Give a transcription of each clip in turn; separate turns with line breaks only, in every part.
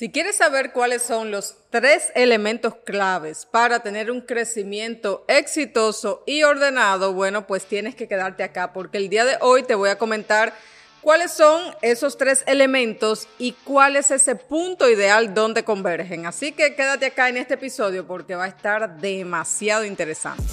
Si quieres saber cuáles son los tres elementos claves para tener un crecimiento exitoso y ordenado, bueno, pues tienes que quedarte acá porque el día de hoy te voy a comentar cuáles son esos tres elementos y cuál es ese punto ideal donde convergen. Así que quédate acá en este episodio porque va a estar demasiado interesante.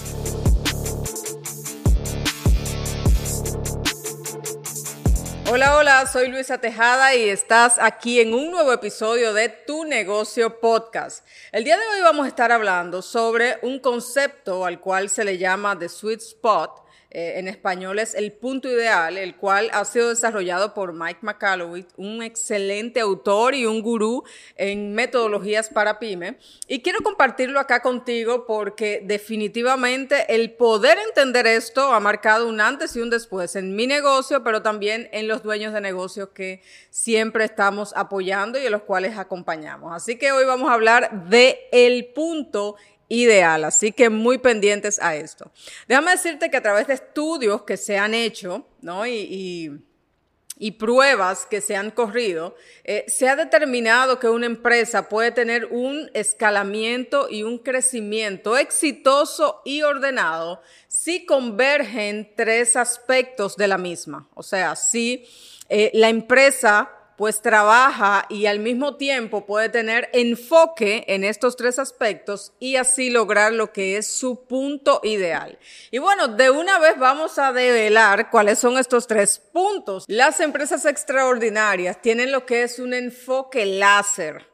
Hola, hola, soy Luisa Tejada y estás aquí en un nuevo episodio de Tu Negocio Podcast. El día de hoy vamos a estar hablando sobre un concepto al cual se le llama The Sweet Spot eh, en español es El Punto Ideal, el cual ha sido desarrollado por Mike McCalloway, un excelente autor y un gurú en metodologías para pyme. Y quiero compartirlo acá contigo porque definitivamente el poder entender esto ha marcado un antes y un después en mi negocio, pero también en los dueños de negocios que siempre estamos apoyando y en los cuales acompañamos. Así que hoy vamos a hablar de el punto ideal. Así que muy pendientes a esto. Déjame decirte que a través de estudios que se han hecho, ¿no? Y, pruebas que se han corrido, eh, se ha determinado que una empresa puede tener un escalamiento y un crecimiento exitoso y ordenado si convergen tres aspectos de la misma. O sea, si eh, la empresa pues trabaja y al mismo tiempo puede tener enfoque en estos tres aspectos y así lograr lo que es su punto ideal. Y bueno, de una vez vamos a develar cuáles son estos tres puntos. Las empresas extraordinarias tienen lo que es un enfoque láser.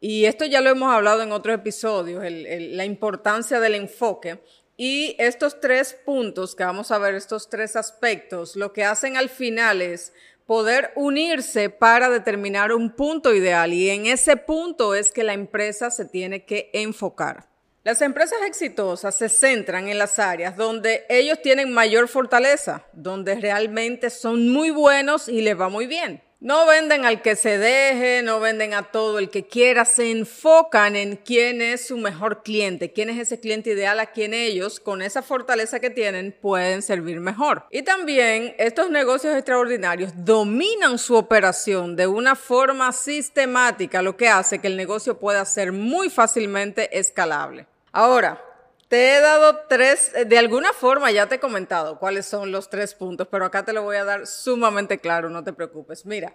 Y esto ya lo hemos hablado en otros episodios, la importancia del enfoque. Y estos tres puntos que vamos a ver, estos tres aspectos, lo que hacen al final es poder unirse para determinar un punto ideal y en ese punto es que la empresa se tiene que enfocar. Las empresas exitosas se centran en las áreas donde ellos tienen mayor fortaleza, donde realmente son muy buenos y les va muy bien. No venden al que se deje, no venden a todo el que quiera, se enfocan en quién es su mejor cliente, quién es ese cliente ideal a quien ellos, con esa fortaleza que tienen, pueden servir mejor. Y también estos negocios extraordinarios dominan su operación de una forma sistemática, lo que hace que el negocio pueda ser muy fácilmente escalable. Ahora, te he dado tres, eh, de alguna forma ya te he comentado cuáles son los tres puntos, pero acá te lo voy a dar sumamente claro, no te preocupes. Mira,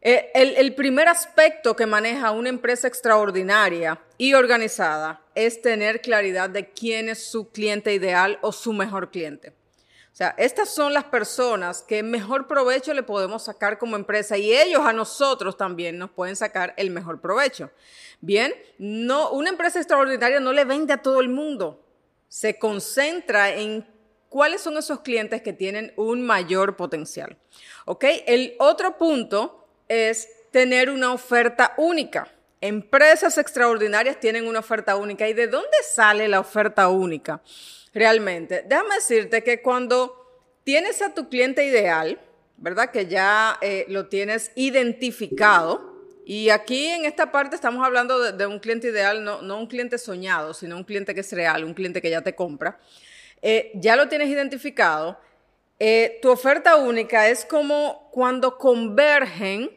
eh, el, el, primer aspecto que maneja una empresa extraordinaria y organizada es tener claridad de quién es su cliente ideal o su mejor cliente. O sea, estas son las personas que mejor provecho le podemos sacar como empresa y ellos a nosotros también nos pueden sacar el mejor provecho. Bien, no, una empresa extraordinaria no le vende a todo el mundo se concentra en cuáles son esos clientes que tienen un mayor potencial. ¿Ok? El otro punto es tener una oferta única. Empresas extraordinarias tienen una oferta única. ¿Y de dónde sale la oferta única? Realmente, déjame decirte que cuando tienes a tu cliente ideal, ¿verdad? Que ya eh, lo tienes identificado, y aquí en esta parte estamos hablando de, un cliente ideal, no, un cliente soñado, sino un cliente que es real, un cliente que ya te compra. Eh, ya lo tienes identificado. Eh, tu oferta única es como cuando convergen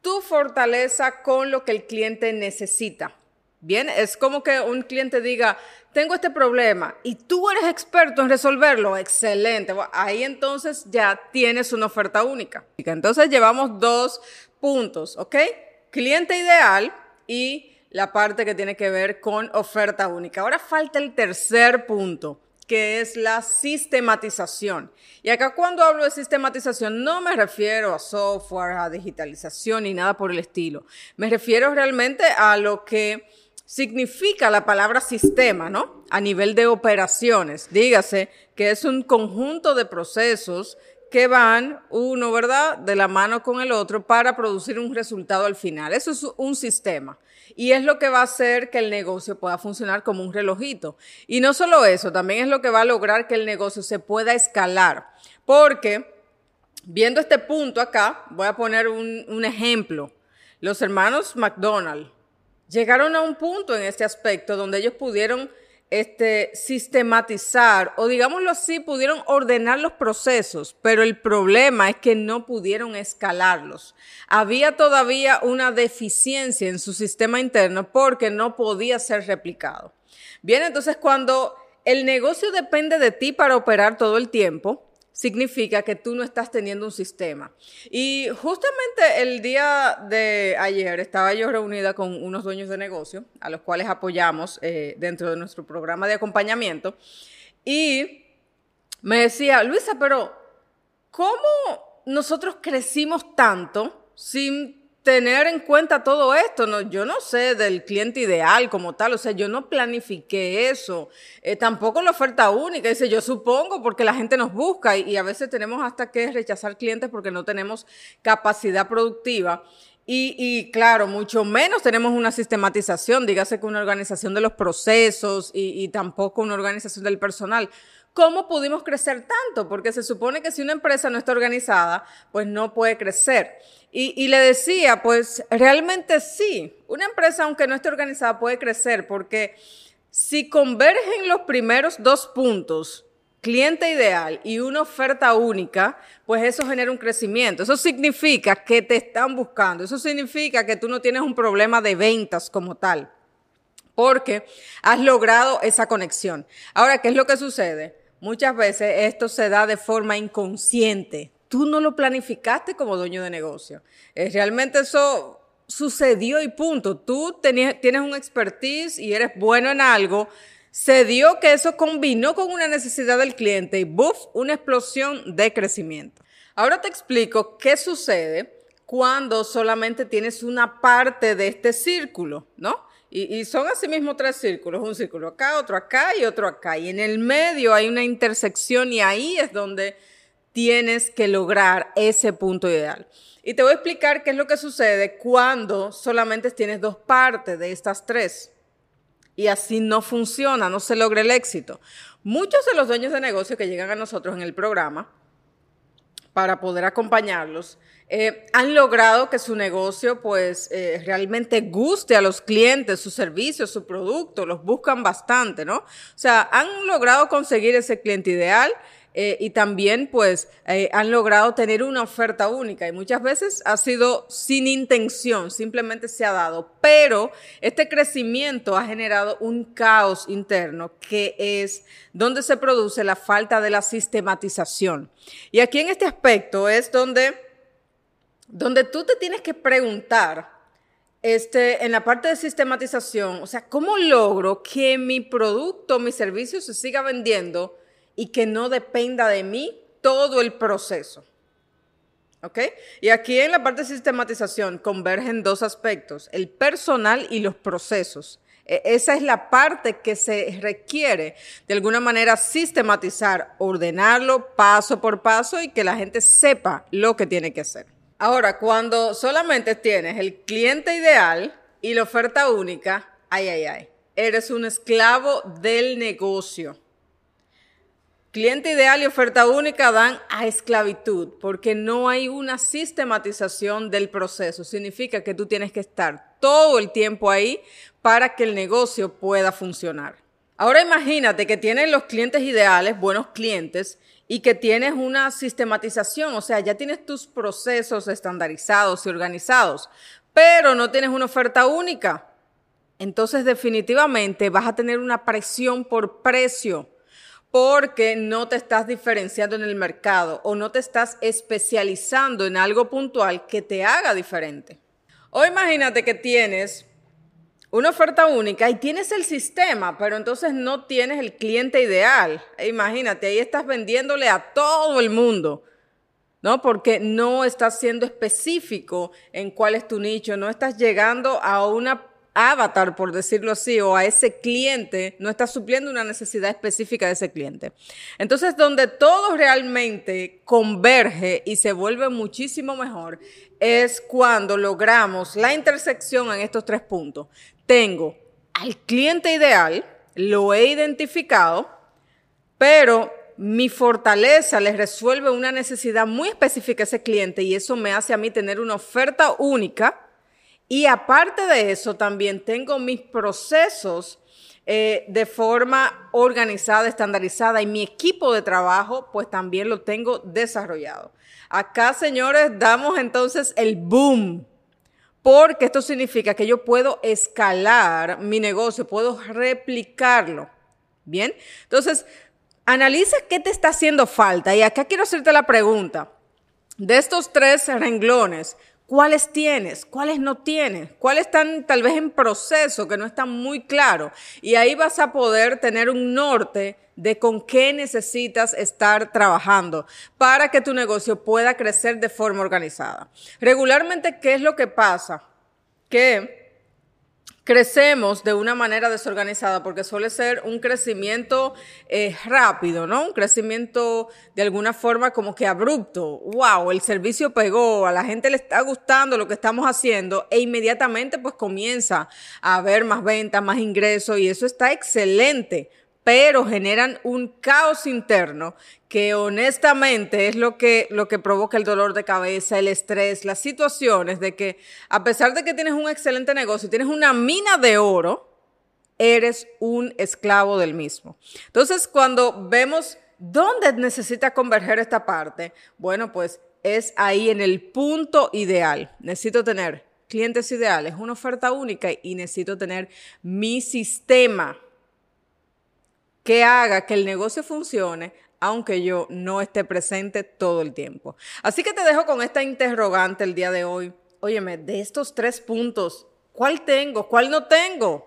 tu fortaleza con lo que el cliente necesita. Bien, es como que un cliente diga, tengo este problema y tú eres experto en resolverlo. Excelente. ahí entonces ya tienes una oferta única. Entonces llevamos dos puntos, ¿ok? Cliente ideal y la parte que tiene que ver con oferta única. Ahora falta el tercer punto, que es la sistematización. Y acá cuando hablo de sistematización no me refiero a software, a digitalización ni nada por el estilo. Me refiero realmente a lo que significa la palabra sistema, ¿no? A nivel de operaciones. Dígase que es un conjunto de procesos que van uno, ¿verdad?, de la mano con el otro para producir un resultado al final. Eso es un sistema. Y es lo que va a hacer que el negocio pueda funcionar como un relojito. Y no solo eso, también es lo que va a lograr que el negocio se pueda escalar. Porque, viendo este punto acá, voy a poner un, un ejemplo. Los hermanos McDonald llegaron a un punto en este aspecto donde ellos pudieron este, sistematizar o digámoslo así, pudieron ordenar los procesos, pero el problema es que no pudieron escalarlos. Había todavía una deficiencia en su sistema interno porque no podía ser replicado. Bien, entonces cuando el negocio depende de ti para operar todo el tiempo, significa que tú no estás teniendo un sistema. Y justamente el día de ayer estaba yo reunida con unos dueños de negocio, a los cuales apoyamos eh, dentro de nuestro programa de acompañamiento, y me decía, Luisa, pero ¿cómo nosotros crecimos tanto sin tener en cuenta todo esto. Yo no sé del cliente ideal como tal, o sea, yo no planifiqué eso. Eh, tampoco la oferta única, dice, yo supongo porque la gente nos busca y, a veces tenemos hasta que rechazar clientes porque no tenemos capacidad productiva. Y, claro, mucho menos tenemos una sistematización, dígase que una organización de los procesos y, y tampoco una organización del personal. ¿Cómo pudimos crecer tanto? Porque se supone que si una empresa no está organizada, pues no puede crecer. Y, le decía, pues realmente sí, una empresa aunque no esté organizada puede crecer porque si convergen los primeros dos puntos, cliente ideal y una oferta única, pues eso genera un crecimiento. Eso significa que te están buscando, eso significa que tú no tienes un problema de ventas como tal, porque has logrado esa conexión. Ahora, ¿qué es lo que sucede? Muchas veces esto se da de forma inconsciente tú no lo planificaste como dueño de negocio. Eh, realmente eso sucedió y punto. Tú tienes un expertise y eres bueno en algo. Se dio que eso combinó con una necesidad del cliente y ¡buf! una explosión de crecimiento. Ahora te explico qué sucede cuando solamente tienes una parte de este círculo, ¿no? Y, son asimismo tres círculos, un círculo acá, otro acá y otro acá. Y en el medio hay una intersección y ahí es donde tienes que lograr ese punto ideal. Y te voy a explicar qué es lo que sucede cuando solamente tienes dos partes de estas tres. Y así no funciona, no se logra el éxito. Muchos de los dueños de negocio que llegan a nosotros en el programa para poder acompañarlos, eh, han logrado que su negocio pues eh, realmente guste a los clientes, su servicio, su producto, los buscan bastante, ¿no? O sea, han logrado conseguir ese cliente ideal eh, y también pues eh, han logrado tener una oferta única y muchas veces ha sido sin intención, simplemente se ha dado, pero este crecimiento ha generado un caos interno que es donde se produce la falta de la sistematización. Y aquí en este aspecto es donde, donde tú te tienes que preguntar, este, en la parte de sistematización, o sea, ¿cómo logro que mi producto, mi servicio se siga vendiendo y que no dependa de mí todo el proceso. ¿Ok? Y aquí en la parte de sistematización convergen dos aspectos, el personal y los procesos. E, esa es la parte que se requiere de alguna manera sistematizar, ordenarlo paso por paso y que la gente sepa lo que tiene que hacer. Ahora, cuando solamente tienes el cliente ideal y la oferta única, ay, ay, ay, eres un esclavo del negocio. Cliente ideal y oferta única dan a esclavitud porque no hay una sistematización del proceso. Significa que tú tienes que estar todo el tiempo ahí para que el negocio pueda funcionar. Ahora imagínate que tienes los clientes ideales, buenos clientes, y que tienes una sistematización, o sea, ya tienes tus procesos estandarizados y organizados, pero no tienes una oferta única. Entonces definitivamente vas a tener una presión por precio porque no te estás diferenciando en el mercado o no te estás especializando en algo puntual que te haga diferente. O imagínate que tienes una oferta única y tienes el sistema, pero entonces no tienes el cliente ideal. E imagínate, ahí estás vendiéndole a todo el mundo. ¿no? Porque no estás siendo específico en cuál es tu nicho, no estás llegando a una avatar, por decirlo así, o a ese cliente, no está supliendo una necesidad específica de ese cliente. Entonces, donde todo realmente converge y se vuelve muchísimo mejor es cuando logramos la intersección en estos tres puntos. Tengo al cliente ideal, lo he identificado, pero mi fortaleza les resuelve una necesidad muy específica a ese cliente y eso me hace a mí tener una oferta única y aparte de eso, también tengo mis procesos eh, de forma organizada, estandarizada y mi equipo de trabajo pues también lo tengo desarrollado. Acá, señores, damos entonces el boom porque esto significa que yo puedo escalar mi negocio, puedo replicarlo. Bien, entonces, analiza qué te está haciendo falta. Y acá quiero hacerte la pregunta. De estos tres renglones, ¿cuáles tienes? ¿Cuáles no tienes? ¿Cuáles están tal vez en proceso, que no están muy claros? Y ahí vas a poder tener un norte de con qué necesitas estar trabajando para que tu negocio pueda crecer de forma organizada. Regularmente, ¿qué es lo que pasa? Que crecemos de una manera desorganizada porque suele ser un crecimiento eh, rápido, ¿no? Un crecimiento de alguna forma como que abrupto. ¡Wow! El servicio pegó, a la gente le está gustando lo que estamos haciendo e inmediatamente pues comienza a haber más ventas, más ingresos y eso está excelente pero generan un caos interno que honestamente es lo que, lo que provoca el dolor de cabeza, el estrés, las situaciones de que a pesar de que tienes un excelente negocio, tienes una mina de oro, eres un esclavo del mismo. Entonces, cuando vemos dónde necesita converger esta parte, bueno, pues es ahí en el punto ideal. Necesito tener clientes ideales, una oferta única y necesito tener mi sistema que haga que el negocio funcione aunque yo no esté presente todo el tiempo. Así que te dejo con esta interrogante el día de hoy. Óyeme, de estos tres puntos, ¿cuál tengo? ¿Cuál no tengo?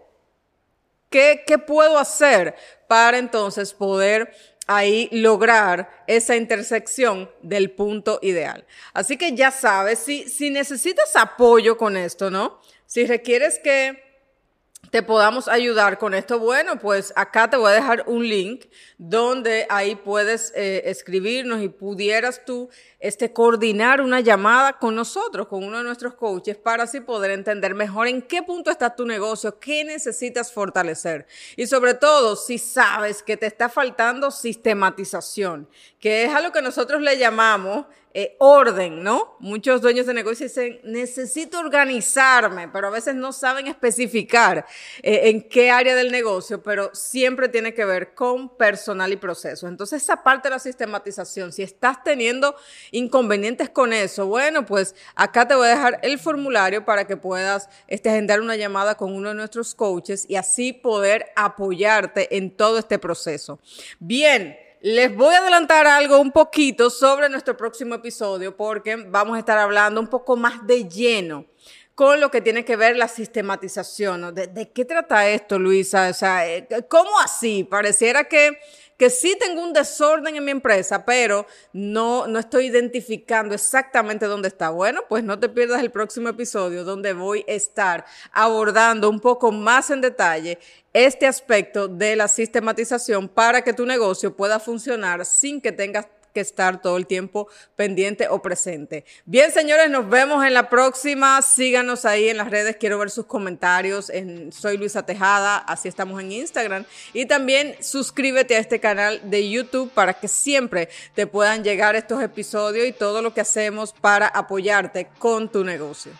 ¿Qué, qué puedo hacer para entonces poder ahí lograr esa intersección del punto ideal? Así que ya sabes, si, si necesitas apoyo con esto, ¿no? Si requieres que te podamos ayudar con esto, bueno, pues acá te voy a dejar un link donde ahí puedes eh, escribirnos y pudieras tú este, coordinar una llamada con nosotros, con uno de nuestros coaches, para así poder entender mejor en qué punto está tu negocio, qué necesitas fortalecer. Y sobre todo, si sabes que te está faltando sistematización, que es a lo que nosotros le llamamos eh, orden, ¿no? Muchos dueños de negocio dicen, necesito organizarme, pero a veces no saben especificar eh, en qué área del negocio, pero siempre tiene que ver con personal y proceso. Entonces, esa parte de la sistematización, si estás teniendo inconvenientes con eso, bueno, pues acá te voy a dejar el formulario para que puedas este, agendar una llamada con uno de nuestros coaches y así poder apoyarte en todo este proceso. Bien. Les voy a adelantar algo un poquito sobre nuestro próximo episodio porque vamos a estar hablando un poco más de lleno con lo que tiene que ver la sistematización. ¿De, ¿De, qué trata esto, Luisa? O sea, eh, ¿cómo así? Pareciera que que sí tengo un desorden en mi empresa, pero no, no estoy identificando exactamente dónde está. Bueno, pues no te pierdas el próximo episodio donde voy a estar abordando un poco más en detalle este aspecto de la sistematización para que tu negocio pueda funcionar sin que tengas que estar todo el tiempo pendiente o presente. Bien, señores, nos vemos en la próxima. Síganos ahí en las redes. Quiero ver sus comentarios. En, soy Luisa Tejada, así estamos en Instagram. Y también suscríbete a este canal de YouTube para que siempre te puedan llegar estos episodios y todo lo que hacemos para apoyarte con tu negocio.